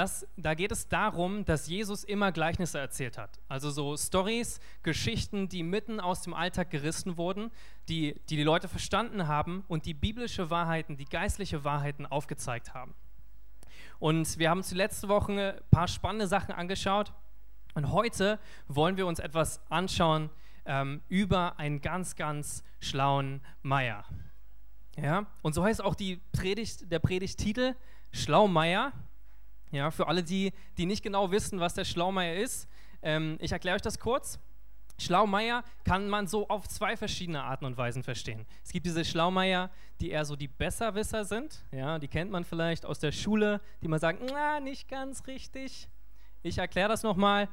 Das, da geht es darum, dass Jesus immer Gleichnisse erzählt hat. Also so Stories, Geschichten, die mitten aus dem Alltag gerissen wurden, die, die die Leute verstanden haben und die biblische Wahrheiten, die geistliche Wahrheiten aufgezeigt haben. Und wir haben uns die letzte Woche ein paar spannende Sachen angeschaut. Und heute wollen wir uns etwas anschauen ähm, über einen ganz, ganz schlauen Meier. Ja? Und so heißt auch die Predigt, der Predigtitel Schlaumeier. Ja, für alle, die, die nicht genau wissen, was der Schlaumeier ist, ähm, ich erkläre euch das kurz. Schlaumeier kann man so auf zwei verschiedene Arten und Weisen verstehen. Es gibt diese Schlaumeier, die eher so die Besserwisser sind. Ja, die kennt man vielleicht aus der Schule, die man sagt, na, nicht ganz richtig. Ich erkläre das nochmal.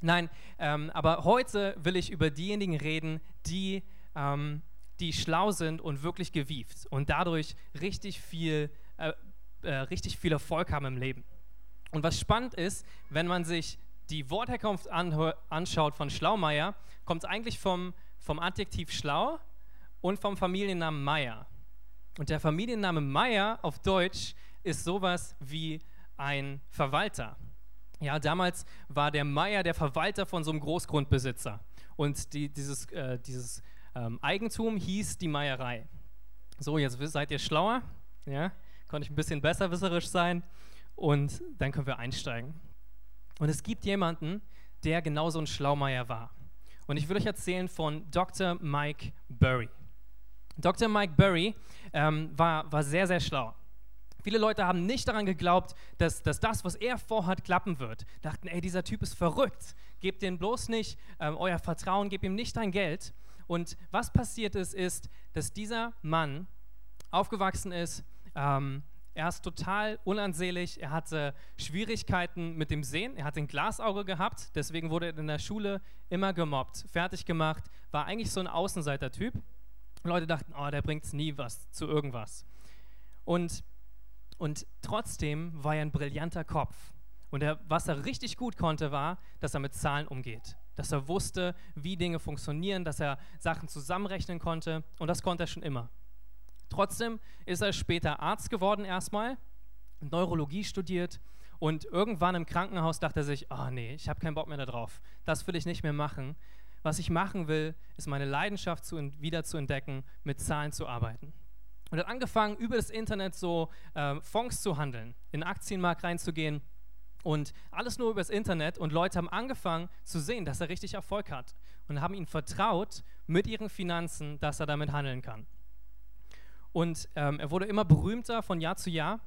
Nein, ähm, aber heute will ich über diejenigen reden, die, ähm, die schlau sind und wirklich gewieft und dadurch richtig viel, äh, äh, richtig viel Erfolg haben im Leben. Und was spannend ist, wenn man sich die Wortherkunft anschaut von Schlaumeier, kommt es eigentlich vom, vom Adjektiv schlau und vom Familiennamen Meier. Und der Familienname Meier auf Deutsch ist sowas wie ein Verwalter. Ja, damals war der Meier der Verwalter von so einem Großgrundbesitzer. Und die, dieses, äh, dieses ähm, Eigentum hieß die Meierei. So, jetzt seid ihr schlauer. Ja, konnte ich ein bisschen besserwisserisch sein. Und dann können wir einsteigen. Und es gibt jemanden, der genauso ein Schlaumeier war. Und ich will euch erzählen von Dr. Mike Burry. Dr. Mike Burry ähm, war, war sehr, sehr schlau. Viele Leute haben nicht daran geglaubt, dass, dass das, was er vorhat, klappen wird. Dachten, ey, dieser Typ ist verrückt. Gebt ihm bloß nicht ähm, euer Vertrauen, gebt ihm nicht dein Geld. Und was passiert ist, ist, dass dieser Mann aufgewachsen ist ähm, er ist total unansehlich, er hatte Schwierigkeiten mit dem Sehen, er hat ein Glasauge gehabt, deswegen wurde er in der Schule immer gemobbt, fertig gemacht, war eigentlich so ein Außenseiter-Typ. Leute dachten, oh, der bringt nie was zu irgendwas. Und, und trotzdem war er ein brillanter Kopf. Und er, was er richtig gut konnte, war, dass er mit Zahlen umgeht. Dass er wusste, wie Dinge funktionieren, dass er Sachen zusammenrechnen konnte. Und das konnte er schon immer. Trotzdem ist er später Arzt geworden erstmal, Neurologie studiert und irgendwann im Krankenhaus dachte er sich, oh nee, ich habe keinen Bock mehr darauf, das will ich nicht mehr machen. Was ich machen will, ist meine Leidenschaft zu, wieder zu entdecken, mit Zahlen zu arbeiten. Und hat angefangen, über das Internet so äh, Fonds zu handeln, in den Aktienmarkt reinzugehen und alles nur übers Internet. Und Leute haben angefangen zu sehen, dass er richtig Erfolg hat und haben ihm vertraut mit ihren Finanzen, dass er damit handeln kann. Und ähm, er wurde immer berühmter von Jahr zu Jahr.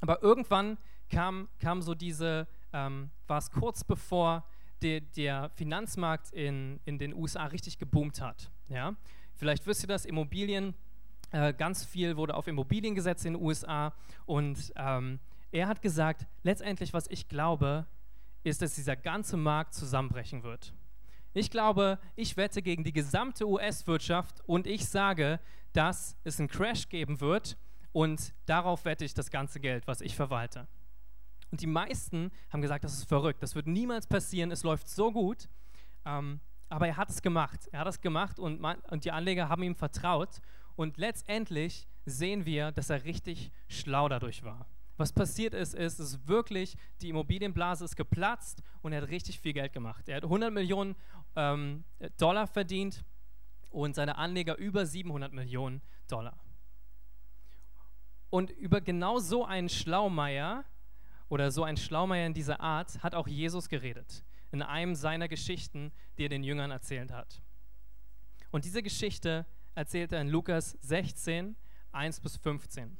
Aber irgendwann kam, kam so diese, ähm, war es kurz bevor de, der Finanzmarkt in, in den USA richtig geboomt hat. Ja? Vielleicht wisst ihr das, Immobilien, äh, ganz viel wurde auf Immobilien gesetzt in den USA. Und ähm, er hat gesagt, letztendlich, was ich glaube, ist, dass dieser ganze Markt zusammenbrechen wird. Ich glaube, ich wette gegen die gesamte US-Wirtschaft und ich sage, dass es einen Crash geben wird und darauf wette ich das ganze Geld, was ich verwalte. Und die meisten haben gesagt, das ist verrückt, das wird niemals passieren, es läuft so gut. Ähm, aber er hat es gemacht. Er hat es gemacht und, man, und die Anleger haben ihm vertraut. Und letztendlich sehen wir, dass er richtig schlau dadurch war. Was passiert ist, ist, ist wirklich, die Immobilienblase ist geplatzt und er hat richtig viel Geld gemacht. Er hat 100 Millionen ähm, Dollar verdient und seine Anleger über 700 Millionen Dollar. Und über genau so einen Schlaumeier oder so einen Schlaumeier in dieser Art hat auch Jesus geredet, in einem seiner Geschichten, die er den Jüngern erzählt hat. Und diese Geschichte erzählt er in Lukas 16, 1 bis 15.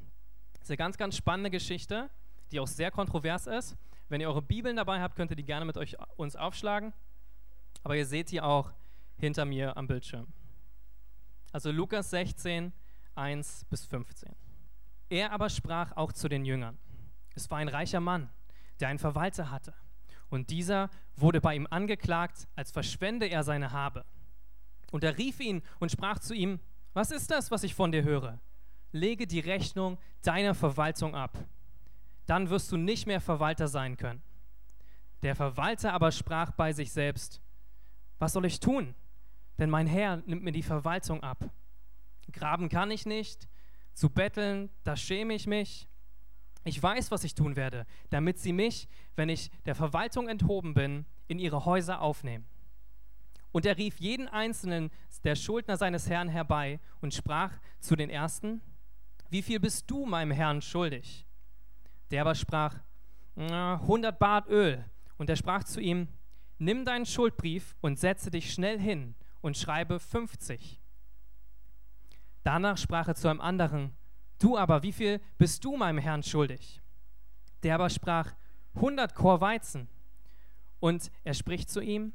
Das ist eine ganz, ganz spannende Geschichte, die auch sehr kontrovers ist. Wenn ihr eure Bibeln dabei habt, könnt ihr die gerne mit euch uns aufschlagen. Aber ihr seht die auch hinter mir am Bildschirm. Also Lukas 16, 1 bis 15. Er aber sprach auch zu den Jüngern. Es war ein reicher Mann, der einen Verwalter hatte. Und dieser wurde bei ihm angeklagt, als verschwende er seine Habe. Und er rief ihn und sprach zu ihm, was ist das, was ich von dir höre? Lege die Rechnung deiner Verwaltung ab. Dann wirst du nicht mehr Verwalter sein können. Der Verwalter aber sprach bei sich selbst, was soll ich tun? denn mein Herr nimmt mir die Verwaltung ab. Graben kann ich nicht, zu betteln, da schäme ich mich. Ich weiß, was ich tun werde, damit sie mich, wenn ich der Verwaltung enthoben bin, in ihre Häuser aufnehmen. Und er rief jeden einzelnen der Schuldner seines Herrn herbei und sprach zu den ersten, wie viel bist du meinem Herrn schuldig? Der aber sprach, 100 Bart Öl. Und er sprach zu ihm, nimm deinen Schuldbrief und setze dich schnell hin und schreibe 50. Danach sprach er zu einem anderen, du aber, wie viel bist du meinem Herrn schuldig? Der aber sprach, 100 Chor Weizen. Und er spricht zu ihm,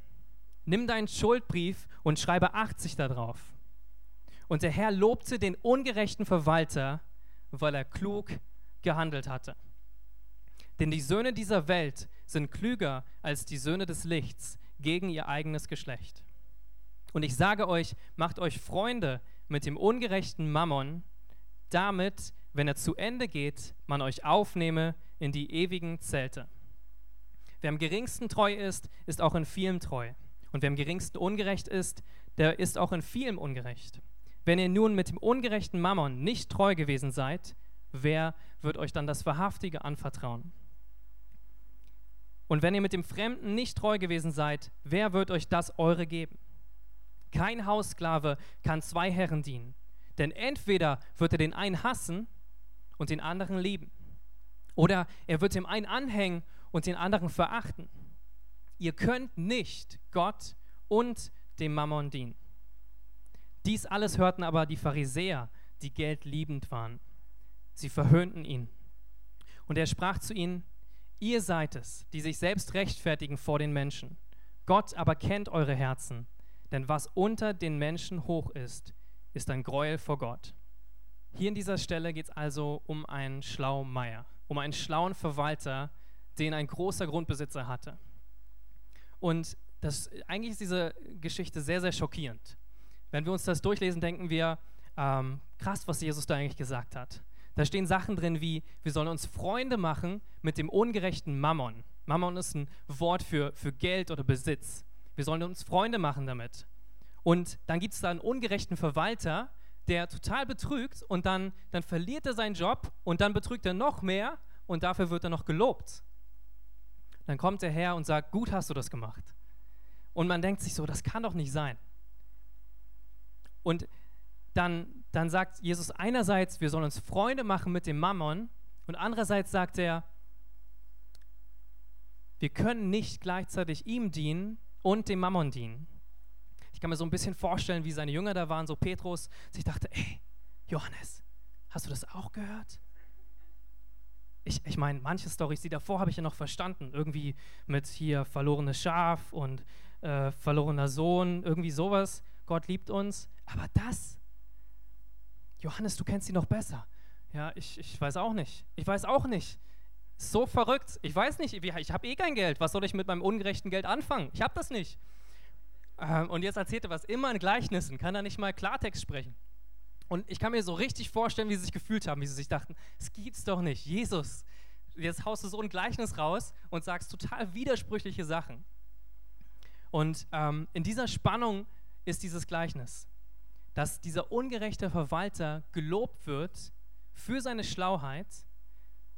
nimm deinen Schuldbrief und schreibe 80 darauf. Und der Herr lobte den ungerechten Verwalter, weil er klug gehandelt hatte. Denn die Söhne dieser Welt sind klüger als die Söhne des Lichts gegen ihr eigenes Geschlecht. Und ich sage euch, macht euch Freunde mit dem ungerechten Mammon, damit, wenn er zu Ende geht, man euch aufnehme in die ewigen Zelte. Wer am geringsten treu ist, ist auch in vielem treu. Und wer am geringsten ungerecht ist, der ist auch in vielem ungerecht. Wenn ihr nun mit dem ungerechten Mammon nicht treu gewesen seid, wer wird euch dann das Wahrhaftige anvertrauen? Und wenn ihr mit dem Fremden nicht treu gewesen seid, wer wird euch das eure geben? Kein Haussklave kann zwei Herren dienen, denn entweder wird er den einen hassen und den anderen lieben, oder er wird dem einen anhängen und den anderen verachten. Ihr könnt nicht Gott und dem Mammon dienen. Dies alles hörten aber die Pharisäer, die geldliebend waren. Sie verhöhnten ihn. Und er sprach zu ihnen, ihr seid es, die sich selbst rechtfertigen vor den Menschen. Gott aber kennt eure Herzen, denn was unter den Menschen hoch ist, ist ein Gräuel vor Gott. Hier in dieser Stelle geht es also um einen Schlaumeier, um einen schlauen Verwalter, den ein großer Grundbesitzer hatte. Und das, eigentlich ist diese Geschichte sehr, sehr schockierend. Wenn wir uns das durchlesen, denken wir, ähm, krass, was Jesus da eigentlich gesagt hat. Da stehen Sachen drin wie, wir sollen uns Freunde machen mit dem ungerechten Mammon. Mammon ist ein Wort für, für Geld oder Besitz. Wir sollen uns Freunde machen damit. Und dann gibt es da einen ungerechten Verwalter, der total betrügt und dann, dann verliert er seinen Job und dann betrügt er noch mehr und dafür wird er noch gelobt. Dann kommt er her und sagt, gut hast du das gemacht. Und man denkt sich so, das kann doch nicht sein. Und dann, dann sagt Jesus einerseits, wir sollen uns Freunde machen mit dem Mammon und andererseits sagt er, wir können nicht gleichzeitig ihm dienen und dem Mammon dienen. Ich kann mir so ein bisschen vorstellen, wie seine Jünger da waren, so Petrus, sich dachte, ey, Johannes, hast du das auch gehört? ich, ich meine, manche Storys, die davor habe ich ja noch verstanden. Irgendwie mit hier verlorenes Schaf und äh, verlorener Sohn, irgendwie sowas. Gott liebt uns. Aber das, Johannes, du kennst ihn noch besser. Ja, ich, ich weiß auch nicht. Ich weiß auch nicht. So verrückt. Ich weiß nicht, ich habe eh kein Geld. Was soll ich mit meinem ungerechten Geld anfangen? Ich habe das nicht. Ähm, und jetzt erzählt er was immer in Gleichnissen. Kann er nicht mal Klartext sprechen? Und ich kann mir so richtig vorstellen, wie sie sich gefühlt haben, wie sie sich dachten, es gibt's doch nicht. Jesus, jetzt haust du so ein Gleichnis raus und sagst total widersprüchliche Sachen. Und ähm, in dieser Spannung ist dieses Gleichnis, dass dieser ungerechte Verwalter gelobt wird für seine Schlauheit,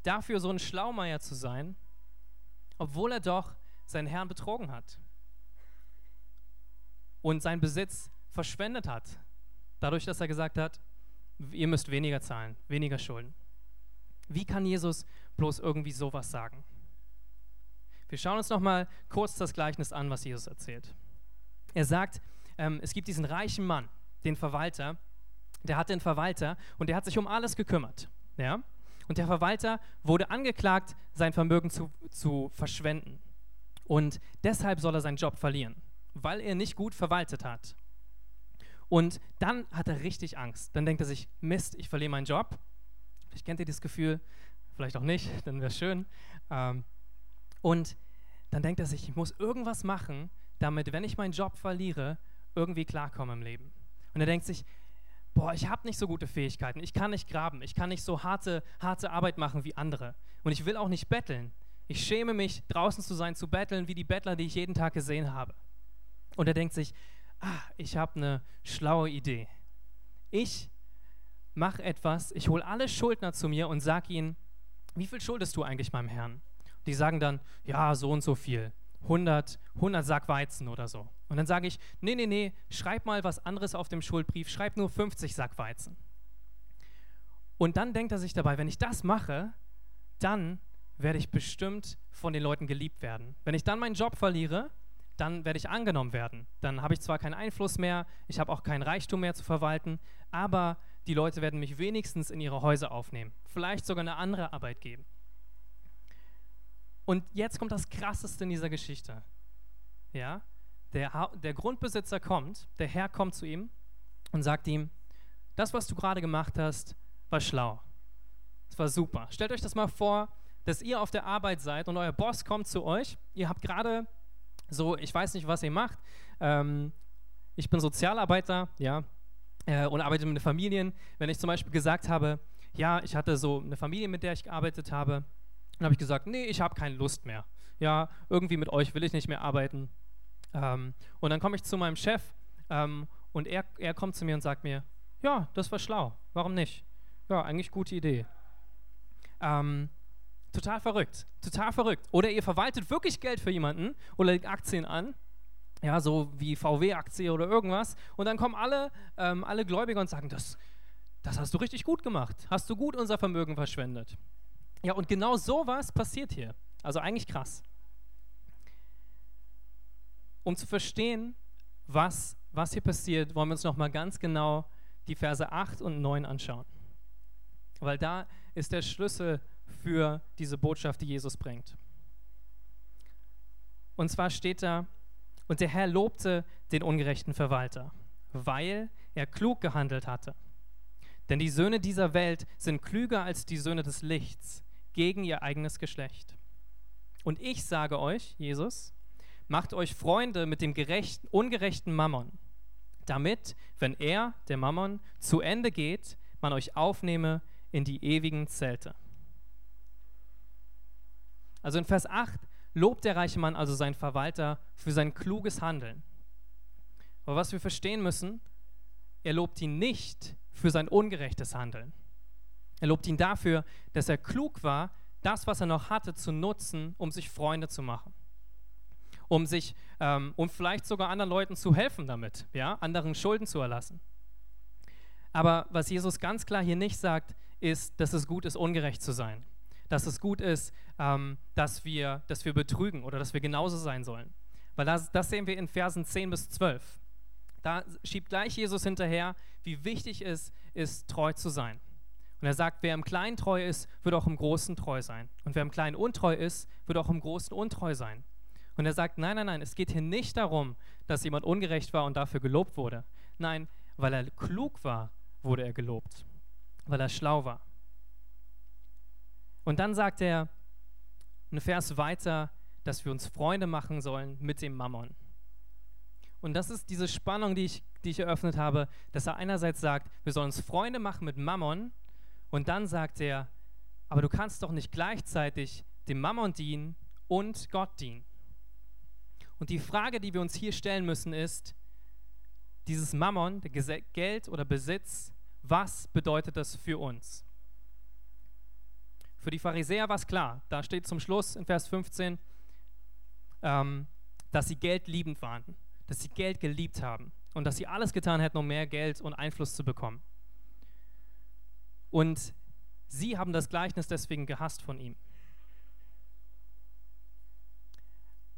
dafür so ein Schlaumeier zu sein, obwohl er doch seinen Herrn betrogen hat und seinen Besitz verschwendet hat, Dadurch, dass er gesagt hat, ihr müsst weniger zahlen, weniger Schulden. Wie kann Jesus bloß irgendwie sowas sagen? Wir schauen uns noch mal kurz das Gleichnis an, was Jesus erzählt. Er sagt, ähm, es gibt diesen reichen Mann, den Verwalter, der hatte einen Verwalter und der hat sich um alles gekümmert. Ja? Und der Verwalter wurde angeklagt, sein Vermögen zu, zu verschwenden. Und deshalb soll er seinen Job verlieren, weil er nicht gut verwaltet hat. Und dann hat er richtig Angst. Dann denkt er sich, Mist, ich verliere meinen Job. Vielleicht kennt ihr dieses Gefühl, vielleicht auch nicht, dann wäre es schön. Ähm, und dann denkt er sich, ich muss irgendwas machen, damit, wenn ich meinen Job verliere, irgendwie klarkomme im Leben. Und er denkt sich, boah, ich habe nicht so gute Fähigkeiten, ich kann nicht graben, ich kann nicht so harte, harte Arbeit machen wie andere. Und ich will auch nicht betteln. Ich schäme mich, draußen zu sein, zu betteln, wie die Bettler, die ich jeden Tag gesehen habe. Und er denkt sich, ah, ich habe eine schlaue Idee. Ich mache etwas, ich hole alle Schuldner zu mir und sage ihnen, wie viel schuldest du eigentlich meinem Herrn? Die sagen dann, ja, so und so viel. 100, 100 Sack Weizen oder so. Und dann sage ich, nee, nee, nee, schreib mal was anderes auf dem Schuldbrief, schreib nur 50 Sack Weizen. Und dann denkt er sich dabei, wenn ich das mache, dann werde ich bestimmt von den Leuten geliebt werden. Wenn ich dann meinen Job verliere, dann werde ich angenommen werden. Dann habe ich zwar keinen Einfluss mehr, ich habe auch keinen Reichtum mehr zu verwalten, aber die Leute werden mich wenigstens in ihre Häuser aufnehmen, vielleicht sogar eine andere Arbeit geben. Und jetzt kommt das Krasseste in dieser Geschichte. Ja, der, der Grundbesitzer kommt, der Herr kommt zu ihm und sagt ihm, das, was du gerade gemacht hast, war schlau. Es war super. Stellt euch das mal vor, dass ihr auf der Arbeit seid und euer Boss kommt zu euch. Ihr habt gerade so, ich weiß nicht, was ihr macht. Ähm, ich bin Sozialarbeiter, ja, äh, und arbeite mit Familien. Wenn ich zum Beispiel gesagt habe, ja, ich hatte so eine Familie, mit der ich gearbeitet habe, dann habe ich gesagt, nee, ich habe keine Lust mehr. Ja, irgendwie mit euch will ich nicht mehr arbeiten. Ähm, und dann komme ich zu meinem Chef ähm, und er, er kommt zu mir und sagt mir, ja, das war schlau, warum nicht? Ja, eigentlich gute Idee. Ähm, total verrückt, total verrückt. Oder ihr verwaltet wirklich Geld für jemanden oder legt Aktien an, ja, so wie VW-Aktie oder irgendwas. Und dann kommen alle, ähm, alle Gläubiger und sagen, das, das hast du richtig gut gemacht. Hast du gut unser Vermögen verschwendet. Ja, und genau sowas passiert hier. Also eigentlich krass. Um zu verstehen, was, was hier passiert, wollen wir uns nochmal ganz genau die Verse 8 und 9 anschauen. Weil da ist der Schlüssel für diese Botschaft, die Jesus bringt. Und zwar steht da, und der Herr lobte den ungerechten Verwalter, weil er klug gehandelt hatte. Denn die Söhne dieser Welt sind klüger als die Söhne des Lichts gegen ihr eigenes Geschlecht. Und ich sage euch, Jesus, macht euch Freunde mit dem gerechten, ungerechten Mammon, damit, wenn er, der Mammon, zu Ende geht, man euch aufnehme in die ewigen Zelte. Also in Vers 8 lobt der reiche Mann also seinen Verwalter für sein kluges Handeln. Aber was wir verstehen müssen, er lobt ihn nicht für sein ungerechtes Handeln. Er lobt ihn dafür, dass er klug war, das, was er noch hatte, zu nutzen, um sich Freunde zu machen. Um sich, ähm, um vielleicht sogar anderen Leuten zu helfen damit, ja, anderen Schulden zu erlassen. Aber was Jesus ganz klar hier nicht sagt, ist, dass es gut ist, ungerecht zu sein. Dass es gut ist, ähm, dass, wir, dass wir betrügen oder dass wir genauso sein sollen. Weil das, das sehen wir in Versen 10 bis 12. Da schiebt gleich Jesus hinterher, wie wichtig es ist, treu zu sein. Und er sagt, wer im Kleinen treu ist, wird auch im Großen treu sein. Und wer im Kleinen untreu ist, wird auch im Großen untreu sein. Und er sagt, nein, nein, nein, es geht hier nicht darum, dass jemand ungerecht war und dafür gelobt wurde. Nein, weil er klug war, wurde er gelobt. Weil er schlau war. Und dann sagt er, ein Vers weiter, dass wir uns Freunde machen sollen mit dem Mammon. Und das ist diese Spannung, die ich, die ich eröffnet habe, dass er einerseits sagt, wir sollen uns Freunde machen mit Mammon, und dann sagt er, aber du kannst doch nicht gleichzeitig dem Mammon dienen und Gott dienen. Und die Frage, die wir uns hier stellen müssen, ist, dieses Mammon, Geld oder Besitz, was bedeutet das für uns? Für die Pharisäer war es klar, da steht zum Schluss in Vers 15, ähm, dass sie Geld liebend waren, dass sie Geld geliebt haben und dass sie alles getan hätten, um mehr Geld und Einfluss zu bekommen. Und sie haben das Gleichnis deswegen gehasst von ihm.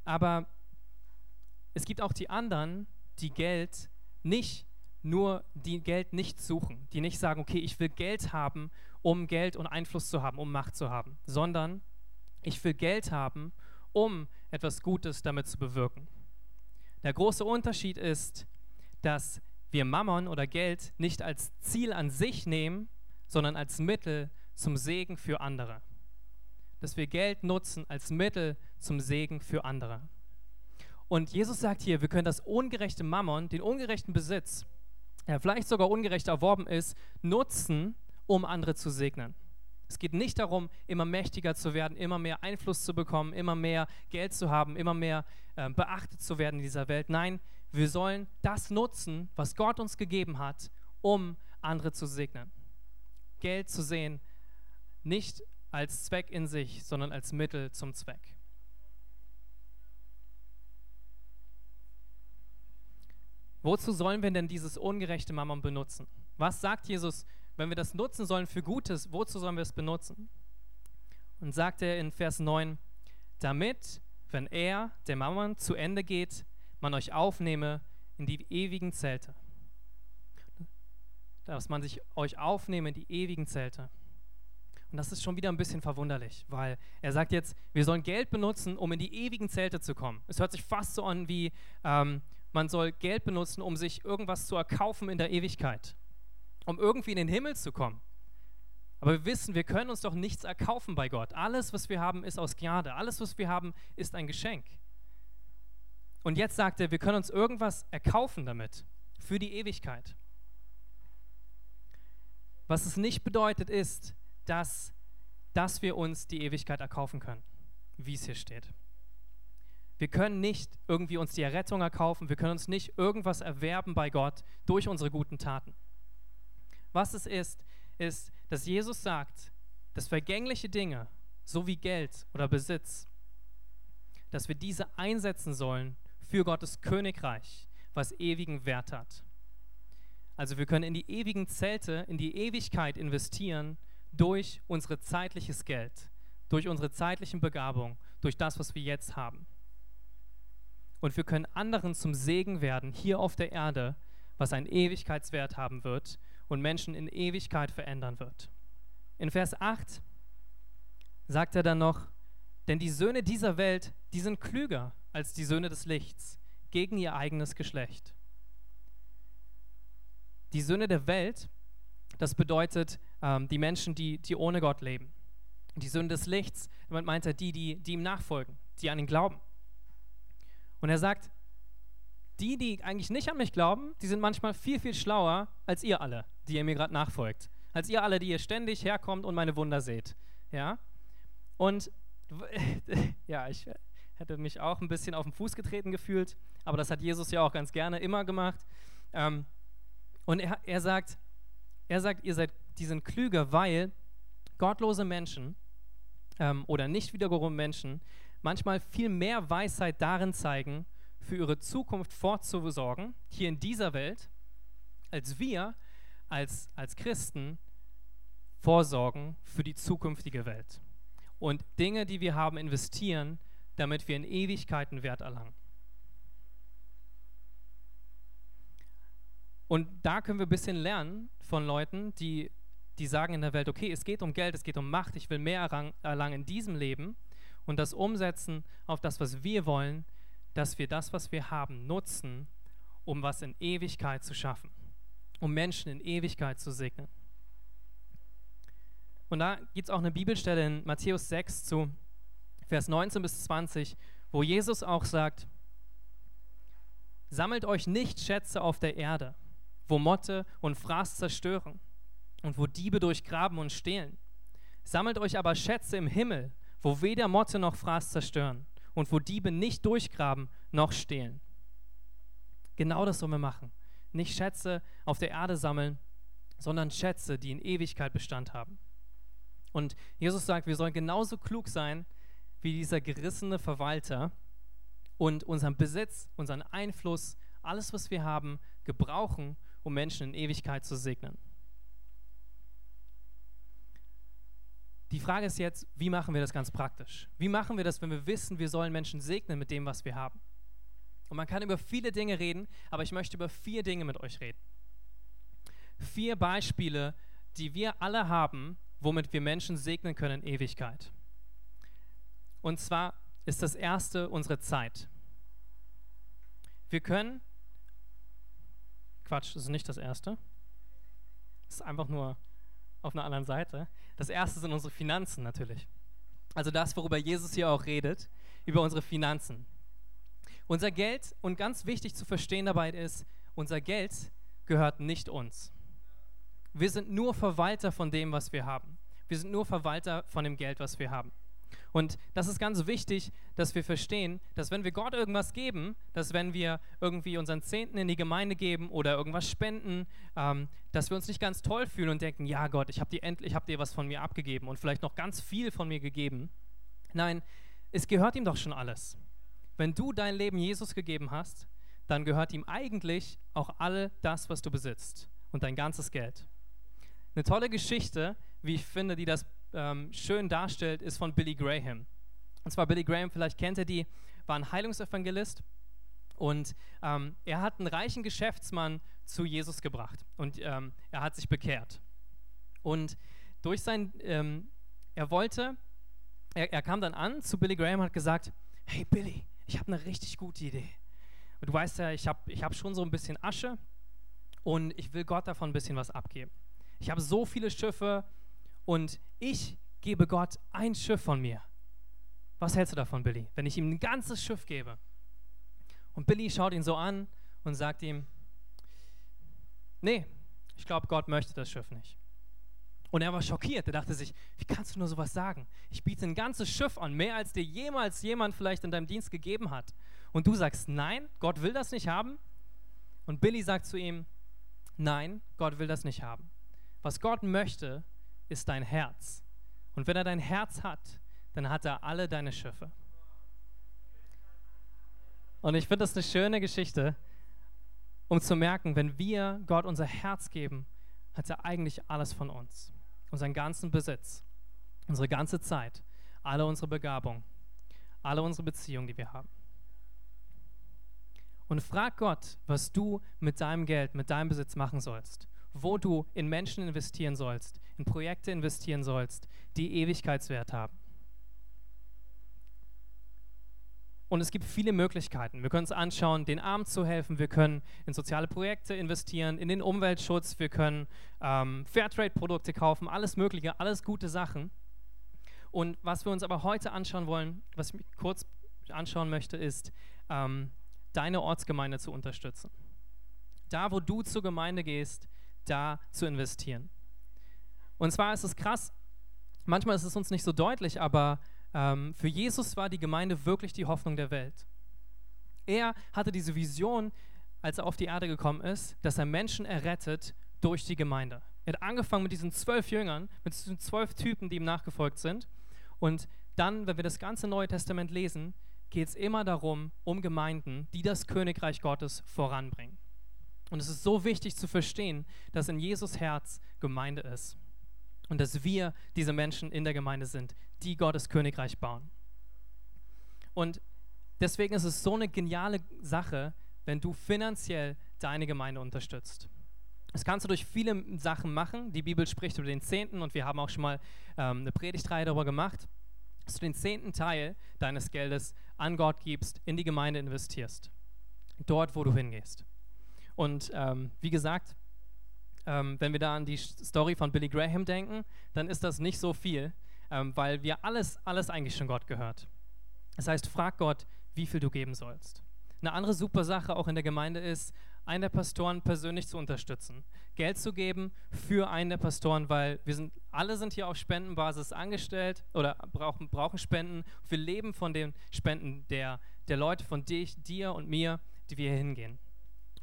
Aber es gibt auch die anderen, die Geld nicht nur die Geld nicht suchen, die nicht sagen, okay, ich will Geld haben, um Geld und Einfluss zu haben, um Macht zu haben, sondern ich will Geld haben, um etwas Gutes damit zu bewirken. Der große Unterschied ist, dass wir Mammon oder Geld nicht als Ziel an sich nehmen, sondern als Mittel zum Segen für andere. Dass wir Geld nutzen als Mittel zum Segen für andere. Und Jesus sagt hier, wir können das ungerechte Mammon, den ungerechten Besitz, der vielleicht sogar ungerecht erworben ist, nutzen, um andere zu segnen. Es geht nicht darum, immer mächtiger zu werden, immer mehr Einfluss zu bekommen, immer mehr Geld zu haben, immer mehr äh, beachtet zu werden in dieser Welt. Nein, wir sollen das nutzen, was Gott uns gegeben hat, um andere zu segnen. Geld zu sehen, nicht als Zweck in sich, sondern als Mittel zum Zweck. Wozu sollen wir denn dieses ungerechte Mammon benutzen? Was sagt Jesus, wenn wir das nutzen sollen für Gutes, wozu sollen wir es benutzen? Und sagt er in Vers 9, damit, wenn er, der Mammon, zu Ende geht, man euch aufnehme in die ewigen Zelte. Dass man sich euch aufnehme in die ewigen Zelte. Und das ist schon wieder ein bisschen verwunderlich, weil er sagt jetzt, wir sollen Geld benutzen, um in die ewigen Zelte zu kommen. Es hört sich fast so an wie, ähm, man soll Geld benutzen, um sich irgendwas zu erkaufen in der Ewigkeit, um irgendwie in den Himmel zu kommen. Aber wir wissen, wir können uns doch nichts erkaufen bei Gott. Alles, was wir haben, ist aus Gnade. Alles, was wir haben, ist ein Geschenk. Und jetzt sagt er, wir können uns irgendwas erkaufen damit für die Ewigkeit. Was es nicht bedeutet, ist, dass, dass wir uns die Ewigkeit erkaufen können, wie es hier steht. Wir können nicht irgendwie uns die Errettung erkaufen, wir können uns nicht irgendwas erwerben bei Gott durch unsere guten Taten. Was es ist, ist, dass Jesus sagt, dass vergängliche Dinge, so wie Geld oder Besitz, dass wir diese einsetzen sollen für Gottes Königreich, was ewigen Wert hat. Also wir können in die ewigen Zelte, in die Ewigkeit investieren durch unser zeitliches Geld, durch unsere zeitlichen Begabungen, durch das, was wir jetzt haben. Und wir können anderen zum Segen werden hier auf der Erde, was einen Ewigkeitswert haben wird und Menschen in Ewigkeit verändern wird. In Vers 8 sagt er dann noch, denn die Söhne dieser Welt, die sind klüger als die Söhne des Lichts gegen ihr eigenes Geschlecht. Die Söhne der Welt, das bedeutet ähm, die Menschen, die, die ohne Gott leben. Die Söhne des Lichts, damit meint er die, die, die ihm nachfolgen, die an ihn glauben. Und er sagt, die, die eigentlich nicht an mich glauben, die sind manchmal viel, viel schlauer als ihr alle, die ihr mir gerade nachfolgt. Als ihr alle, die ihr ständig herkommt und meine Wunder seht. Ja? Und ja, ich hätte mich auch ein bisschen auf den Fuß getreten gefühlt, aber das hat Jesus ja auch ganz gerne immer gemacht. Ähm, und er, er sagt, er sagt, ihr seid, die sind klüger, weil gottlose Menschen ähm, oder nicht wiederum Menschen manchmal viel mehr Weisheit darin zeigen, für ihre Zukunft vorzusorgen, hier in dieser Welt, als wir als, als Christen vorsorgen für die zukünftige Welt. Und Dinge, die wir haben, investieren, damit wir in Ewigkeiten Wert erlangen. Und da können wir ein bisschen lernen von Leuten, die, die sagen in der Welt, okay, es geht um Geld, es geht um Macht, ich will mehr erlangen in diesem Leben und das umsetzen auf das, was wir wollen, dass wir das, was wir haben, nutzen, um was in Ewigkeit zu schaffen, um Menschen in Ewigkeit zu segnen. Und da gibt es auch eine Bibelstelle in Matthäus 6 zu Vers 19 bis 20, wo Jesus auch sagt, sammelt euch nicht Schätze auf der Erde, wo Motte und Fraß zerstören und wo Diebe durchgraben und stehlen. Sammelt euch aber Schätze im Himmel, wo weder Motte noch Fraß zerstören und wo Diebe nicht durchgraben noch stehlen. Genau das sollen wir machen. Nicht Schätze auf der Erde sammeln, sondern Schätze, die in Ewigkeit Bestand haben. Und Jesus sagt, wir sollen genauso klug sein wie dieser gerissene Verwalter und unseren Besitz, unseren Einfluss, alles, was wir haben, gebrauchen, um Menschen in Ewigkeit zu segnen. Die Frage ist jetzt, wie machen wir das ganz praktisch? Wie machen wir das, wenn wir wissen, wir sollen Menschen segnen mit dem, was wir haben? Und man kann über viele Dinge reden, aber ich möchte über vier Dinge mit euch reden. Vier Beispiele, die wir alle haben, womit wir Menschen segnen können in Ewigkeit. Und zwar ist das erste unsere Zeit. Wir können, Quatsch, das ist nicht das erste, das ist einfach nur auf einer anderen Seite. Das erste sind unsere Finanzen natürlich. Also das, worüber Jesus hier auch redet, über unsere Finanzen. Unser Geld, und ganz wichtig zu verstehen dabei ist, unser Geld gehört nicht uns. Wir sind nur Verwalter von dem, was wir haben. Wir sind nur Verwalter von dem Geld, was wir haben. Und das ist ganz wichtig, dass wir verstehen, dass wenn wir Gott irgendwas geben, dass wenn wir irgendwie unseren Zehnten in die Gemeinde geben oder irgendwas spenden, ähm, dass wir uns nicht ganz toll fühlen und denken, ja Gott, ich habe dir endlich, hab dir was von mir abgegeben und vielleicht noch ganz viel von mir gegeben. Nein, es gehört ihm doch schon alles. Wenn du dein Leben Jesus gegeben hast, dann gehört ihm eigentlich auch all das, was du besitzt und dein ganzes Geld. Eine tolle Geschichte, wie ich finde, die das ähm, schön darstellt, ist von Billy Graham. Und zwar Billy Graham, vielleicht kennt ihr die, war ein Heilungsevangelist und ähm, er hat einen reichen Geschäftsmann zu Jesus gebracht und ähm, er hat sich bekehrt. Und durch sein, ähm, er wollte, er, er, kam dann an zu Billy Graham und hat gesagt, hey Billy, ich habe eine richtig gute Idee. Und du weißt ja, ich habe ich hab schon so ein bisschen Asche und ich will Gott davon ein bisschen was abgeben. Ich habe so viele Schiffe, und ich gebe Gott ein Schiff von mir. Was hältst du davon, Billy, wenn ich ihm ein ganzes Schiff gebe? Und Billy schaut ihn so an und sagt ihm, nee, ich glaube, Gott möchte das Schiff nicht. Und er war schockiert. Er dachte sich, wie kannst du nur sowas sagen? Ich biete ein ganzes Schiff an, mehr als dir jemals jemand vielleicht in deinem Dienst gegeben hat. Und du sagst, nein, Gott will das nicht haben? Und Billy sagt zu ihm, nein, Gott will das nicht haben. Was Gott möchte, ist dein Herz. Und wenn er dein Herz hat, dann hat er alle deine Schiffe. Und ich finde das eine schöne Geschichte, um zu merken, wenn wir Gott unser Herz geben, hat er eigentlich alles von uns. Unseren ganzen Besitz, unsere ganze Zeit, alle unsere Begabung, alle unsere Beziehungen, die wir haben. Und frag Gott, was du mit deinem Geld, mit deinem Besitz machen sollst wo du in Menschen investieren sollst, in Projekte investieren sollst, die Ewigkeitswert haben. Und es gibt viele Möglichkeiten. Wir können uns anschauen, den Armen zu helfen. Wir können in soziale Projekte investieren, in den Umweltschutz. Wir können ähm, Fairtrade-Produkte kaufen, alles Mögliche, alles gute Sachen. Und was wir uns aber heute anschauen wollen, was ich kurz anschauen möchte, ist, ähm, deine Ortsgemeinde zu unterstützen. Da, wo du zur Gemeinde gehst, da zu investieren. Und zwar ist es krass, manchmal ist es uns nicht so deutlich, aber ähm, für Jesus war die Gemeinde wirklich die Hoffnung der Welt. Er hatte diese Vision, als er auf die Erde gekommen ist, dass er Menschen errettet durch die Gemeinde. Er hat angefangen mit diesen zwölf Jüngern, mit diesen zwölf Typen, die ihm nachgefolgt sind. Und dann, wenn wir das ganze Neue Testament lesen, geht es immer darum, um Gemeinden, die das Königreich Gottes voranbringen. Und es ist so wichtig zu verstehen, dass in Jesus Herz Gemeinde ist. Und dass wir diese Menschen in der Gemeinde sind, die Gottes Königreich bauen. Und deswegen ist es so eine geniale Sache, wenn du finanziell deine Gemeinde unterstützt. Das kannst du durch viele Sachen machen. Die Bibel spricht über den Zehnten und wir haben auch schon mal ähm, eine Predigtreihe darüber gemacht, dass du den zehnten Teil deines Geldes an Gott gibst, in die Gemeinde investierst. Dort, wo du hingehst. Und ähm, wie gesagt, ähm, wenn wir da an die Story von Billy Graham denken, dann ist das nicht so viel, ähm, weil wir alles, alles eigentlich schon Gott gehört. Das heißt, frag Gott, wie viel du geben sollst. Eine andere super Sache auch in der Gemeinde ist, einen der Pastoren persönlich zu unterstützen. Geld zu geben für einen der Pastoren, weil wir sind, alle sind hier auf Spendenbasis angestellt oder brauchen, brauchen Spenden. Wir leben von den Spenden der, der Leute, von dich, dir und mir, die wir hier hingehen.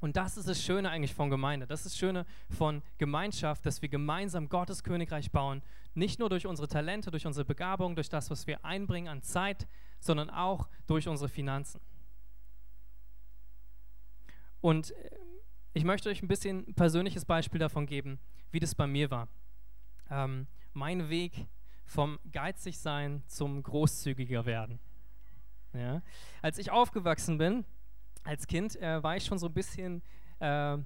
Und das ist das Schöne eigentlich von Gemeinde. Das ist das Schöne von Gemeinschaft, dass wir gemeinsam Gottes Königreich bauen. Nicht nur durch unsere Talente, durch unsere Begabung, durch das, was wir einbringen an Zeit, sondern auch durch unsere Finanzen. Und äh, ich möchte euch ein bisschen ein persönliches Beispiel davon geben, wie das bei mir war. Ähm, mein Weg vom Geizigsein zum Großzügiger werden. Ja? Als ich aufgewachsen bin, als Kind äh, war ich schon so ein bisschen äh,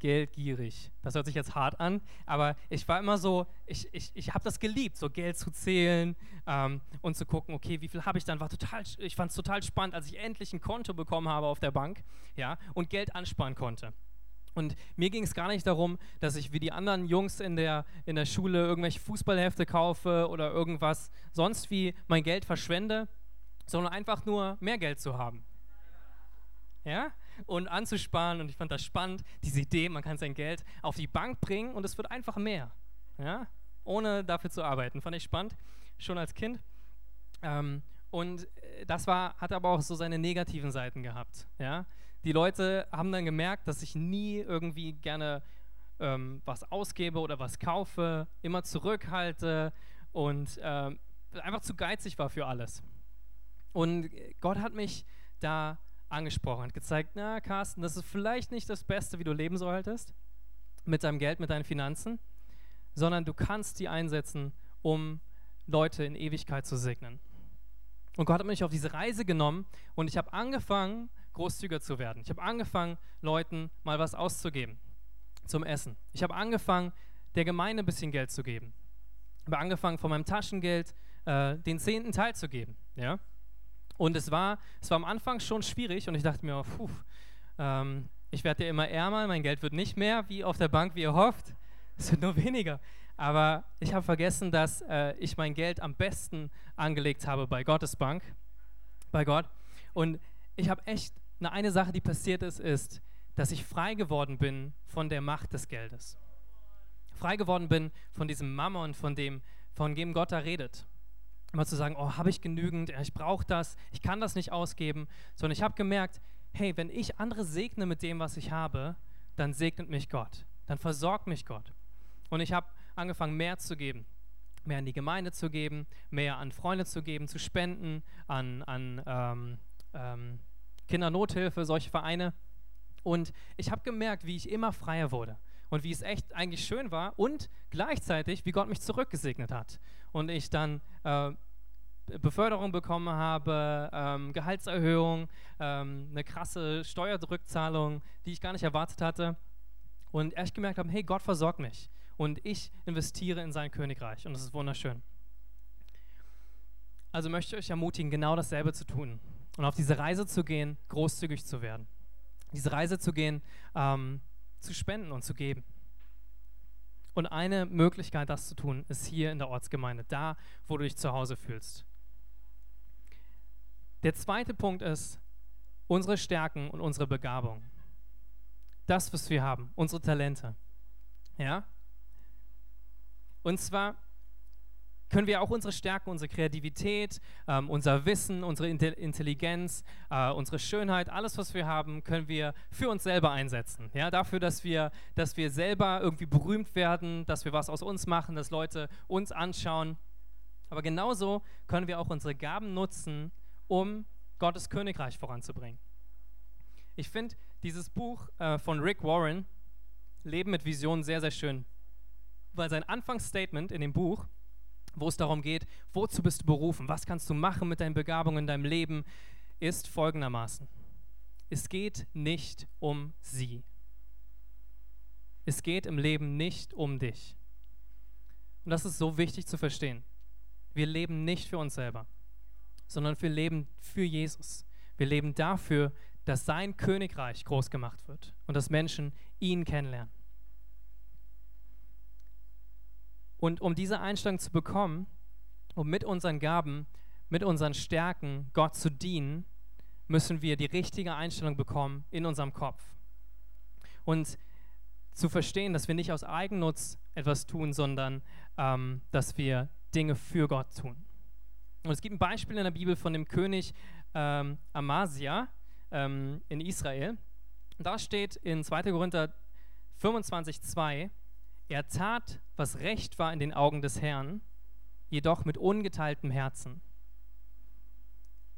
geldgierig. Das hört sich jetzt hart an, aber ich war immer so, ich, ich, ich habe das geliebt, so Geld zu zählen ähm, und zu gucken, okay, wie viel habe ich dann? War total, ich fand es total spannend, als ich endlich ein Konto bekommen habe auf der Bank ja, und Geld ansparen konnte. Und mir ging es gar nicht darum, dass ich wie die anderen Jungs in der, in der Schule irgendwelche Fußballhefte kaufe oder irgendwas sonst wie mein Geld verschwende, sondern einfach nur mehr Geld zu haben ja, und anzusparen. Und ich fand das spannend, diese Idee, man kann sein Geld auf die Bank bringen und es wird einfach mehr, ja, ohne dafür zu arbeiten. Fand ich spannend, schon als Kind. Ähm, und äh, das war, hat aber auch so seine negativen Seiten gehabt. Ja? Die Leute haben dann gemerkt, dass ich nie irgendwie gerne ähm, was ausgebe oder was kaufe, immer zurückhalte und ähm, einfach zu geizig war für alles. Und Gott hat mich da angesprochen, hat gezeigt, na Carsten, das ist vielleicht nicht das Beste, wie du leben solltest, mit deinem Geld, mit deinen Finanzen, sondern du kannst die einsetzen, um Leute in Ewigkeit zu segnen. Und Gott hat mich auf diese Reise genommen und ich habe angefangen, großzügiger zu werden. Ich habe angefangen, Leuten mal was auszugeben zum Essen. Ich habe angefangen, der Gemeinde ein bisschen Geld zu geben. Ich habe angefangen, von meinem Taschengeld äh, den zehnten Teil zu geben. Ja? Und es war, es war am Anfang schon schwierig und ich dachte mir, puh, ähm, ich werde ja immer ärmer, mein Geld wird nicht mehr wie auf der Bank, wie ihr hofft. Es wird nur weniger. Aber ich habe vergessen, dass äh, ich mein Geld am besten angelegt habe bei Gottes Bank, bei Gott. Und ich habe echt, eine, eine Sache, die passiert ist, ist, dass ich frei geworden bin von der Macht des Geldes. Frei geworden bin von diesem Mammon, von dem, von dem Gott da redet. Immer zu sagen, oh, habe ich genügend, ich brauche das, ich kann das nicht ausgeben, sondern ich habe gemerkt, hey, wenn ich andere segne mit dem, was ich habe, dann segnet mich Gott, dann versorgt mich Gott. Und ich habe angefangen, mehr zu geben. Mehr an die Gemeinde zu geben, mehr an Freunde zu geben, zu spenden, an, an ähm, ähm, Kindernothilfe, solche Vereine. Und ich habe gemerkt, wie ich immer freier wurde und wie es echt eigentlich schön war und gleichzeitig, wie Gott mich zurückgesegnet hat. Und ich dann äh, Beförderung bekommen habe, ähm, Gehaltserhöhung, ähm, eine krasse Steuerdrückzahlung, die ich gar nicht erwartet hatte. Und erst gemerkt habe, hey, Gott versorgt mich und ich investiere in sein Königreich und das ist wunderschön. Also möchte ich euch ermutigen, genau dasselbe zu tun und auf diese Reise zu gehen, großzügig zu werden. Diese Reise zu gehen, ähm, zu spenden und zu geben. Und eine Möglichkeit, das zu tun, ist hier in der Ortsgemeinde, da, wo du dich zu Hause fühlst. Der zweite Punkt ist unsere Stärken und unsere Begabung. Das, was wir haben, unsere Talente. Ja? Und zwar können wir auch unsere Stärken, unsere Kreativität, ähm, unser Wissen, unsere Intelligenz, äh, unsere Schönheit, alles, was wir haben, können wir für uns selber einsetzen. Ja, dafür, dass wir, dass wir selber irgendwie berühmt werden, dass wir was aus uns machen, dass Leute uns anschauen. Aber genauso können wir auch unsere Gaben nutzen, um Gottes Königreich voranzubringen. Ich finde dieses Buch äh, von Rick Warren, Leben mit Vision, sehr, sehr schön weil sein Anfangsstatement in dem Buch, wo es darum geht, wozu bist du berufen, was kannst du machen mit deinen Begabungen in deinem Leben, ist folgendermaßen. Es geht nicht um sie. Es geht im Leben nicht um dich. Und das ist so wichtig zu verstehen. Wir leben nicht für uns selber, sondern wir leben für Jesus. Wir leben dafür, dass sein Königreich groß gemacht wird und dass Menschen ihn kennenlernen. Und um diese Einstellung zu bekommen, um mit unseren Gaben, mit unseren Stärken Gott zu dienen, müssen wir die richtige Einstellung bekommen in unserem Kopf. Und zu verstehen, dass wir nicht aus Eigennutz etwas tun, sondern ähm, dass wir Dinge für Gott tun. Und es gibt ein Beispiel in der Bibel von dem König ähm, Amasia ähm, in Israel. Da steht in 2. Korinther 25,2, er tat, was recht war in den Augen des Herrn, jedoch mit ungeteiltem Herzen.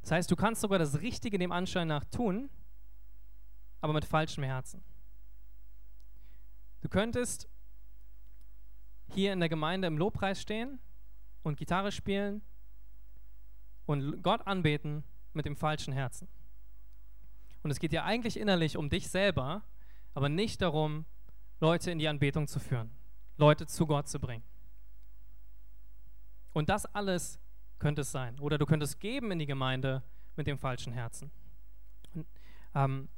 Das heißt, du kannst sogar das Richtige dem Anschein nach tun, aber mit falschem Herzen. Du könntest hier in der Gemeinde im Lobpreis stehen und Gitarre spielen und Gott anbeten mit dem falschen Herzen. Und es geht dir eigentlich innerlich um dich selber, aber nicht darum, Leute in die Anbetung zu führen. Leute zu Gott zu bringen. Und das alles könnte es sein. Oder du könntest geben in die Gemeinde mit dem falschen Herzen. Und, ähm,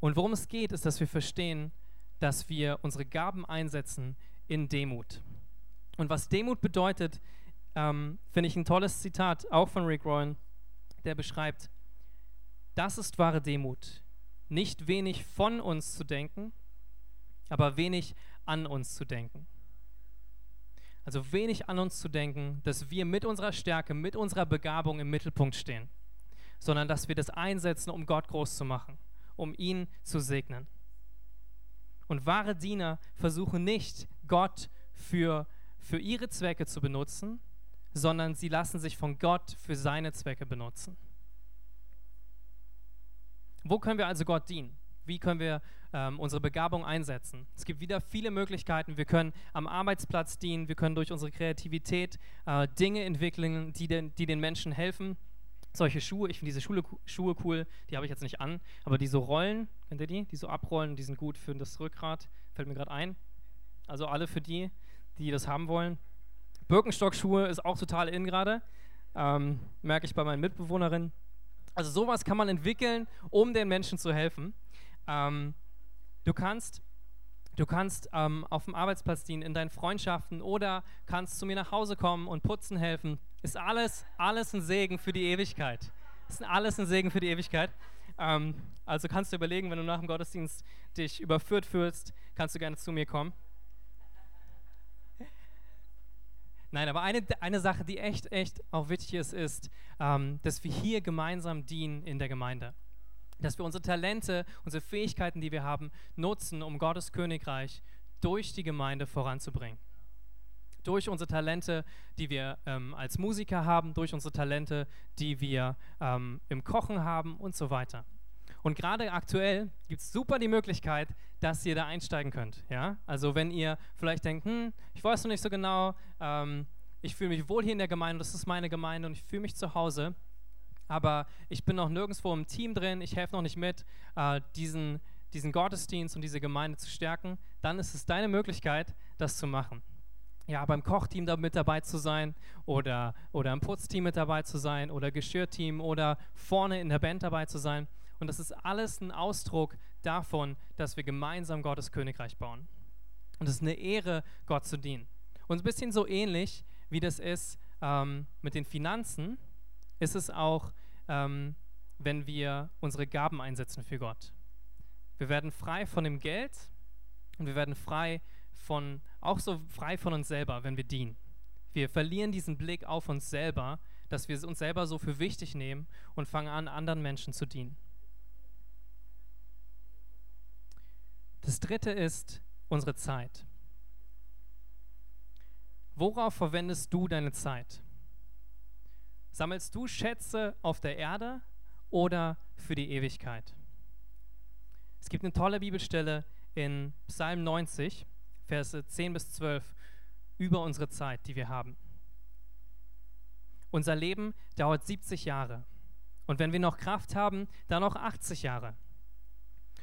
und worum es geht, ist, dass wir verstehen, dass wir unsere Gaben einsetzen in Demut. Und was Demut bedeutet, ähm, finde ich ein tolles Zitat, auch von Rick Warren, der beschreibt, das ist wahre Demut. Nicht wenig von uns zu denken, aber wenig an uns zu denken. also wenig an uns zu denken, dass wir mit unserer Stärke, mit unserer Begabung im Mittelpunkt stehen, sondern dass wir das einsetzen, um Gott groß zu machen, um ihn zu segnen. Und wahre Diener versuchen nicht, Gott für, für ihre Zwecke zu benutzen, sondern sie lassen sich von Gott für seine Zwecke benutzen. Wo können wir also Gott dienen? Wie können wir ähm, unsere Begabung einsetzen? Es gibt wieder viele Möglichkeiten. Wir können am Arbeitsplatz dienen, wir können durch unsere Kreativität äh, Dinge entwickeln, die den, die den Menschen helfen. Solche Schuhe, ich finde diese Schule, Schuhe cool, die habe ich jetzt nicht an, aber die so rollen, kennt ihr die? Die so abrollen, die sind gut für das Rückgrat, fällt mir gerade ein. Also alle für die, die das haben wollen. Birkenstock-Schuhe ist auch total in gerade, ähm, merke ich bei meinen Mitbewohnerinnen. Also sowas kann man entwickeln, um den Menschen zu helfen. Ähm, du kannst, du kannst ähm, auf dem Arbeitsplatz dienen, in deinen Freundschaften oder kannst zu mir nach Hause kommen und putzen helfen. Ist alles, alles ein Segen für die Ewigkeit. Ist alles ein Segen für die Ewigkeit. Ähm, also kannst du überlegen, wenn du nach dem Gottesdienst dich überführt fühlst, kannst du gerne zu mir kommen. Nein, aber eine, eine Sache, die echt, echt auch wichtig ist, ist, ähm, dass wir hier gemeinsam dienen in der Gemeinde. Dass wir unsere Talente, unsere Fähigkeiten, die wir haben, nutzen, um Gottes Königreich durch die Gemeinde voranzubringen. Durch unsere Talente, die wir ähm, als Musiker haben, durch unsere Talente, die wir ähm, im Kochen haben und so weiter. Und gerade aktuell gibt es super die Möglichkeit, dass ihr da einsteigen könnt. Ja? Also wenn ihr vielleicht denkt, hm, ich weiß noch nicht so genau, ähm, ich fühle mich wohl hier in der Gemeinde, das ist meine Gemeinde und ich fühle mich zu Hause, aber ich bin noch nirgendwo im Team drin, ich helfe noch nicht mit, äh, diesen, diesen Gottesdienst und diese Gemeinde zu stärken, dann ist es deine Möglichkeit, das zu machen. Ja, beim Kochteam da mit dabei zu sein oder, oder im Putzteam mit dabei zu sein oder Geschirrteam oder vorne in der Band dabei zu sein. Und das ist alles ein Ausdruck davon, dass wir gemeinsam Gottes Königreich bauen. Und es ist eine Ehre, Gott zu dienen. Und ein bisschen so ähnlich, wie das ist ähm, mit den Finanzen, ist es auch, ähm, wenn wir unsere Gaben einsetzen für Gott. Wir werden frei von dem Geld und wir werden frei von, auch so frei von uns selber, wenn wir dienen. Wir verlieren diesen Blick auf uns selber, dass wir uns selber so für wichtig nehmen und fangen an, anderen Menschen zu dienen. Das dritte ist unsere Zeit. Worauf verwendest du deine Zeit? Sammelst du Schätze auf der Erde oder für die Ewigkeit? Es gibt eine tolle Bibelstelle in Psalm 90, Verse 10 bis 12, über unsere Zeit, die wir haben. Unser Leben dauert 70 Jahre. Und wenn wir noch Kraft haben, dann noch 80 Jahre.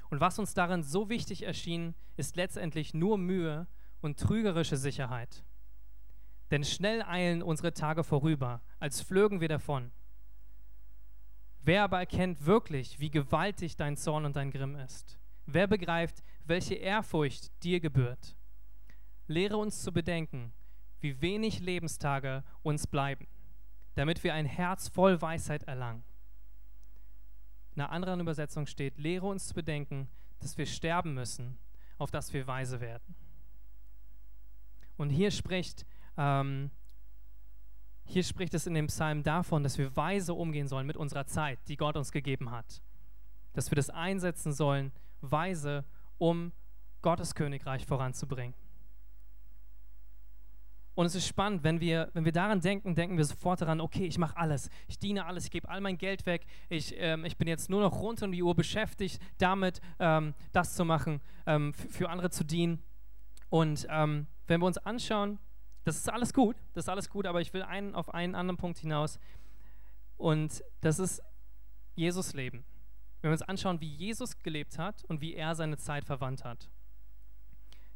Und was uns darin so wichtig erschien, ist letztendlich nur Mühe und trügerische Sicherheit. Denn schnell eilen unsere Tage vorüber, als flögen wir davon. Wer aber erkennt wirklich, wie gewaltig dein Zorn und dein Grimm ist? Wer begreift, welche Ehrfurcht dir gebührt? Lehre uns zu bedenken, wie wenig Lebenstage uns bleiben, damit wir ein Herz voll Weisheit erlangen. In einer anderen Übersetzung steht, lehre uns zu bedenken, dass wir sterben müssen, auf dass wir weise werden. Und hier spricht, ähm, hier spricht es in dem Psalm davon, dass wir weise umgehen sollen mit unserer Zeit, die Gott uns gegeben hat. Dass wir das einsetzen sollen, weise, um Gottes Königreich voranzubringen. Und es ist spannend, wenn wir, wenn wir daran denken, denken wir sofort daran, okay, ich mache alles, ich diene alles, ich gebe all mein Geld weg, ich, ähm, ich bin jetzt nur noch rund um die Uhr beschäftigt damit, ähm, das zu machen, ähm, für andere zu dienen. Und ähm, wenn wir uns anschauen, das ist alles gut, das ist alles gut, aber ich will einen, auf einen anderen Punkt hinaus. Und das ist Jesus Leben. Wenn wir uns anschauen, wie Jesus gelebt hat und wie er seine Zeit verwandt hat.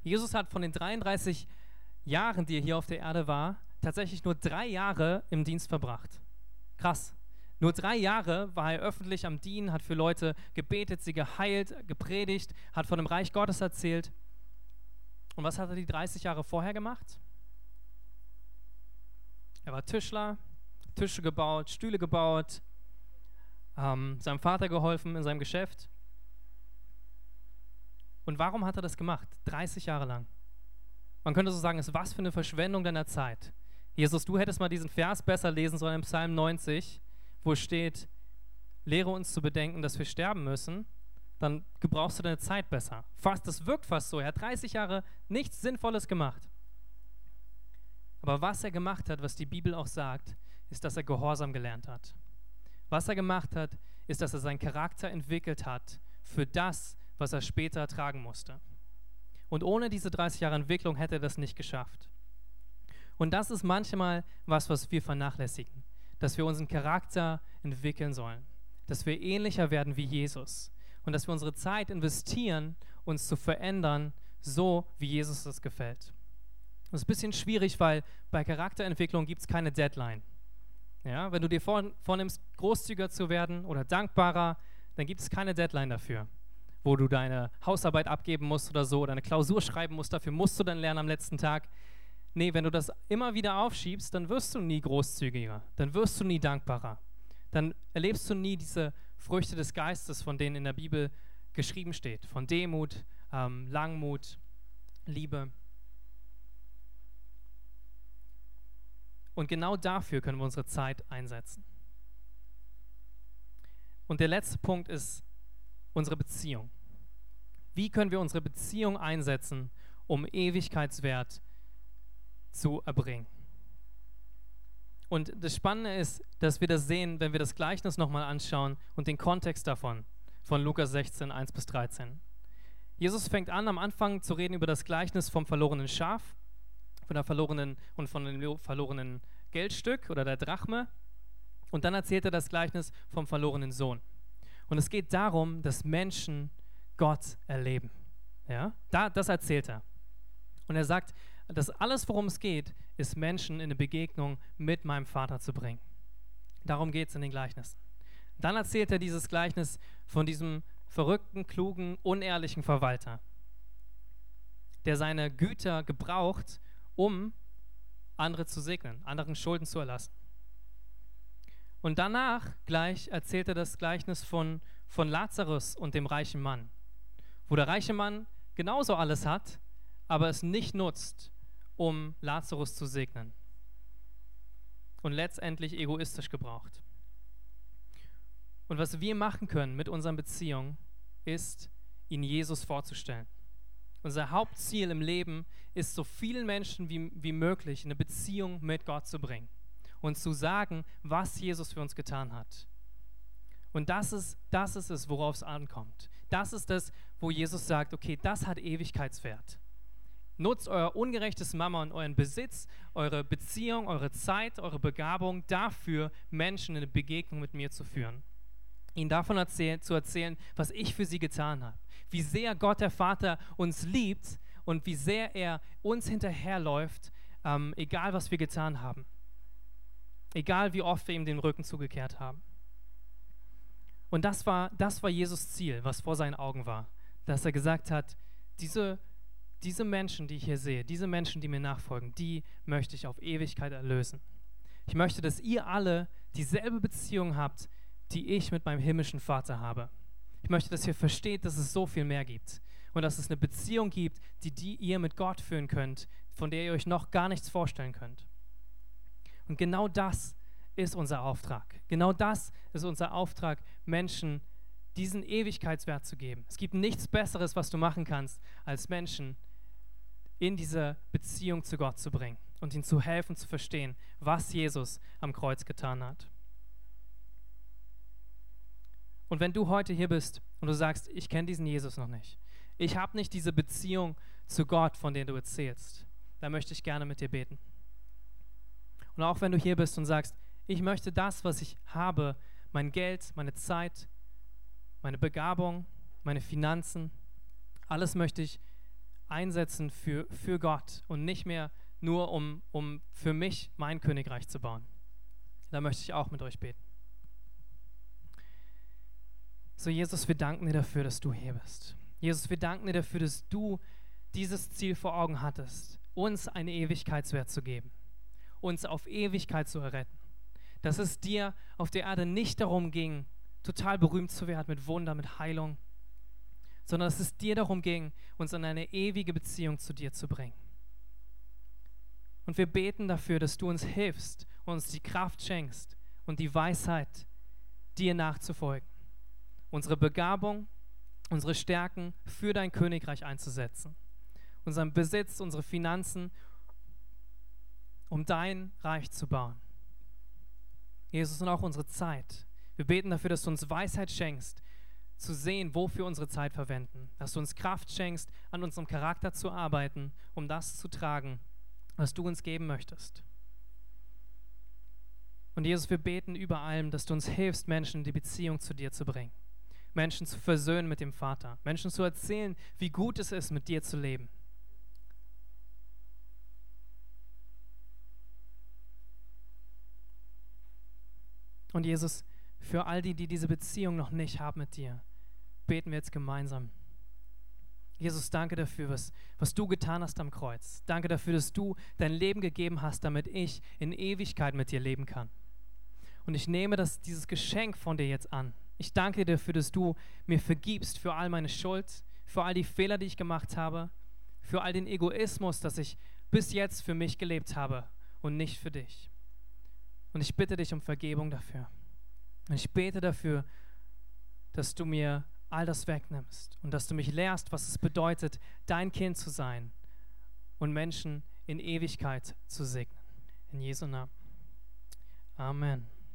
Jesus hat von den 33 Jahren, die er hier auf der Erde war, tatsächlich nur drei Jahre im Dienst verbracht. Krass. Nur drei Jahre war er öffentlich am Dienen, hat für Leute gebetet, sie geheilt, gepredigt, hat von dem Reich Gottes erzählt. Und was hat er die 30 Jahre vorher gemacht? Er war Tischler, Tische gebaut, Stühle gebaut, ähm, seinem Vater geholfen in seinem Geschäft. Und warum hat er das gemacht? 30 Jahre lang. Man könnte so sagen, es ist was für eine Verschwendung deiner Zeit. Jesus, du hättest mal diesen Vers besser lesen sollen im Psalm 90, wo steht, lehre uns zu bedenken, dass wir sterben müssen, dann gebrauchst du deine Zeit besser. Fast, das wirkt fast so. Er hat 30 Jahre nichts Sinnvolles gemacht. Aber was er gemacht hat, was die Bibel auch sagt, ist, dass er Gehorsam gelernt hat. Was er gemacht hat, ist, dass er seinen Charakter entwickelt hat für das, was er später tragen musste. Und ohne diese 30 Jahre Entwicklung hätte er das nicht geschafft. Und das ist manchmal was, was wir vernachlässigen, dass wir unseren Charakter entwickeln sollen, dass wir ähnlicher werden wie Jesus und dass wir unsere Zeit investieren, uns zu verändern, so wie Jesus es gefällt. Das ist ein bisschen schwierig, weil bei Charakterentwicklung gibt es keine Deadline. Ja, wenn du dir vornimmst, großzügiger zu werden oder dankbarer, dann gibt es keine Deadline dafür, wo du deine Hausarbeit abgeben musst oder so oder eine Klausur schreiben musst. Dafür musst du dann lernen am letzten Tag. Nee, wenn du das immer wieder aufschiebst, dann wirst du nie großzügiger, dann wirst du nie dankbarer, dann erlebst du nie diese Früchte des Geistes, von denen in der Bibel geschrieben steht, von Demut, ähm, Langmut, Liebe. Und genau dafür können wir unsere Zeit einsetzen. Und der letzte Punkt ist unsere Beziehung. Wie können wir unsere Beziehung einsetzen, um Ewigkeitswert zu erbringen? Und das Spannende ist, dass wir das sehen, wenn wir das Gleichnis nochmal anschauen und den Kontext davon, von Lukas 16, 1 bis 13. Jesus fängt an, am Anfang zu reden über das Gleichnis vom verlorenen Schaf von der verlorenen und von dem verlorenen Geldstück oder der Drachme. Und dann erzählt er das Gleichnis vom verlorenen Sohn. Und es geht darum, dass Menschen Gott erleben. Ja? Da, das erzählt er. Und er sagt, dass alles, worum es geht, ist Menschen in eine Begegnung mit meinem Vater zu bringen. Darum geht es in den Gleichnissen. Dann erzählt er dieses Gleichnis von diesem verrückten, klugen, unehrlichen Verwalter, der seine Güter gebraucht, um andere zu segnen, anderen Schulden zu erlassen. Und danach gleich erzählt er das Gleichnis von, von Lazarus und dem reichen Mann, wo der reiche Mann genauso alles hat, aber es nicht nutzt, um Lazarus zu segnen. Und letztendlich egoistisch gebraucht. Und was wir machen können mit unseren Beziehungen, ist, ihn Jesus vorzustellen. Unser Hauptziel im Leben ist, so vielen Menschen wie, wie möglich eine Beziehung mit Gott zu bringen und zu sagen, was Jesus für uns getan hat. Und das ist, das ist es, worauf es ankommt. Das ist es, wo Jesus sagt, okay, das hat Ewigkeitswert. Nutzt euer ungerechtes Mama und euren Besitz, eure Beziehung, eure Zeit, eure Begabung dafür, Menschen in eine Begegnung mit mir zu führen. Ihnen davon erzählen, zu erzählen, was ich für sie getan habe wie sehr Gott der Vater uns liebt und wie sehr er uns hinterherläuft, ähm, egal was wir getan haben. Egal wie oft wir ihm den Rücken zugekehrt haben. Und das war, das war Jesus Ziel, was vor seinen Augen war. Dass er gesagt hat, diese, diese Menschen, die ich hier sehe, diese Menschen, die mir nachfolgen, die möchte ich auf Ewigkeit erlösen. Ich möchte, dass ihr alle dieselbe Beziehung habt, die ich mit meinem himmlischen Vater habe. Ich möchte, dass ihr versteht, dass es so viel mehr gibt und dass es eine Beziehung gibt, die, die ihr mit Gott führen könnt, von der ihr euch noch gar nichts vorstellen könnt. Und genau das ist unser Auftrag. Genau das ist unser Auftrag, Menschen diesen Ewigkeitswert zu geben. Es gibt nichts Besseres, was du machen kannst, als Menschen in diese Beziehung zu Gott zu bringen und ihnen zu helfen zu verstehen, was Jesus am Kreuz getan hat. Und wenn du heute hier bist und du sagst, ich kenne diesen Jesus noch nicht, ich habe nicht diese Beziehung zu Gott, von der du erzählst, dann möchte ich gerne mit dir beten. Und auch wenn du hier bist und sagst, ich möchte das, was ich habe, mein Geld, meine Zeit, meine Begabung, meine Finanzen, alles möchte ich einsetzen für, für Gott und nicht mehr nur, um, um für mich mein Königreich zu bauen. Da möchte ich auch mit euch beten. So, Jesus, wir danken dir dafür, dass du hier bist. Jesus, wir danken dir dafür, dass du dieses Ziel vor Augen hattest, uns eine Ewigkeitswert zu geben, uns auf Ewigkeit zu erretten. Dass es dir auf der Erde nicht darum ging, total berühmt zu werden mit Wunder, mit Heilung, sondern dass es dir darum ging, uns in eine ewige Beziehung zu dir zu bringen. Und wir beten dafür, dass du uns hilfst, uns die Kraft schenkst und die Weisheit, dir nachzufolgen. Unsere Begabung, unsere Stärken für dein Königreich einzusetzen. Unseren Besitz, unsere Finanzen, um dein Reich zu bauen. Jesus, und auch unsere Zeit. Wir beten dafür, dass du uns Weisheit schenkst, zu sehen, wofür unsere Zeit verwenden. Dass du uns Kraft schenkst, an unserem Charakter zu arbeiten, um das zu tragen, was du uns geben möchtest. Und Jesus, wir beten über allem, dass du uns hilfst, Menschen in die Beziehung zu dir zu bringen. Menschen zu versöhnen mit dem Vater. Menschen zu erzählen, wie gut es ist, mit dir zu leben. Und Jesus, für all die, die diese Beziehung noch nicht haben mit dir, beten wir jetzt gemeinsam. Jesus, danke dafür, was, was du getan hast am Kreuz. Danke dafür, dass du dein Leben gegeben hast, damit ich in Ewigkeit mit dir leben kann. Und ich nehme das, dieses Geschenk von dir jetzt an. Ich danke dir dafür, dass du mir vergibst für all meine Schuld, für all die Fehler, die ich gemacht habe, für all den Egoismus, dass ich bis jetzt für mich gelebt habe und nicht für dich. Und ich bitte dich um Vergebung dafür. Und ich bete dafür, dass du mir all das wegnimmst und dass du mich lehrst, was es bedeutet, dein Kind zu sein und Menschen in Ewigkeit zu segnen. In Jesu Namen. Amen.